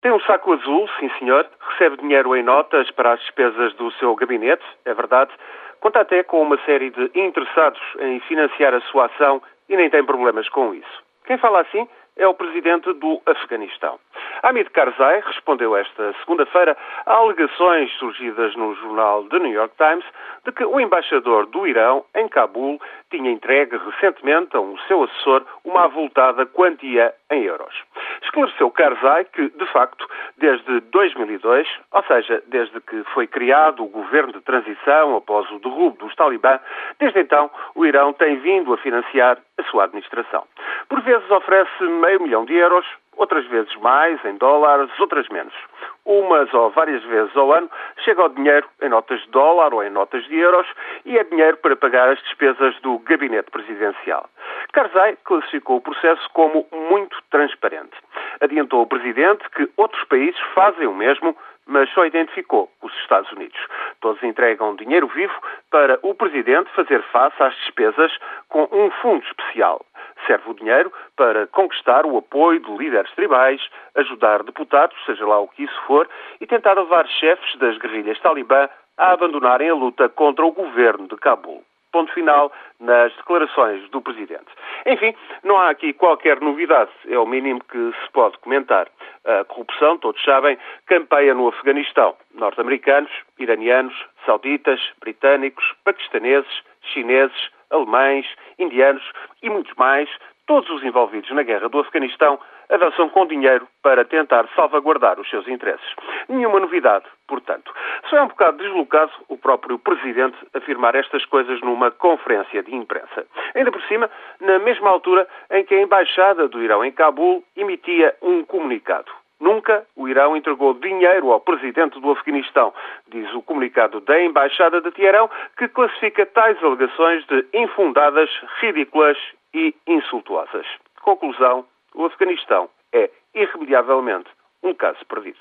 Tem um saco azul, sim senhor, recebe dinheiro em notas para as despesas do seu gabinete, é verdade. Conta até com uma série de interessados em financiar a sua ação e nem tem problemas com isso. Quem fala assim é o presidente do Afeganistão. Hamid Karzai respondeu esta segunda-feira a alegações surgidas no jornal The New York Times de que o embaixador do Irão, em Cabul, tinha entregue recentemente a um seu assessor uma avultada quantia em euros. Esclareceu Karzai que, de facto, desde 2002, ou seja, desde que foi criado o governo de transição após o derrubo dos talibã, desde então o Irão tem vindo a financiar a sua administração. Por vezes oferece meio milhão de euros, outras vezes mais, em dólares, outras menos. Umas ou várias vezes ao ano chega o dinheiro em notas de dólar ou em notas de euros e é dinheiro para pagar as despesas do gabinete presidencial. Karzai classificou o processo como muito transparente. Adiantou o presidente que outros países fazem o mesmo, mas só identificou os Estados Unidos. Todos entregam dinheiro vivo para o presidente fazer face às despesas com um fundo especial. Serve o dinheiro para conquistar o apoio de líderes tribais, ajudar deputados, seja lá o que isso for, e tentar levar chefes das guerrilhas talibã a abandonarem a luta contra o governo de Cabul. Ponto final nas declarações do Presidente. Enfim, não há aqui qualquer novidade, é o mínimo que se pode comentar. A corrupção, todos sabem, campeia no Afeganistão. Norte-americanos, iranianos, sauditas, britânicos, paquistaneses, chineses, alemães, indianos e muitos mais, todos os envolvidos na guerra do Afeganistão avançam com dinheiro para tentar salvaguardar os seus interesses. Nenhuma novidade, portanto. Só é um bocado deslocado o próprio Presidente afirmar estas coisas numa conferência de imprensa. Ainda por cima, na mesma altura em que a Embaixada do Irão em Cabul emitia um comunicado. Nunca o Irão entregou dinheiro ao presidente do Afeganistão, diz o comunicado da Embaixada de Teherão, que classifica tais alegações de infundadas, ridículas e insultuosas. Conclusão: o Afeganistão é irremediavelmente um caso perdido.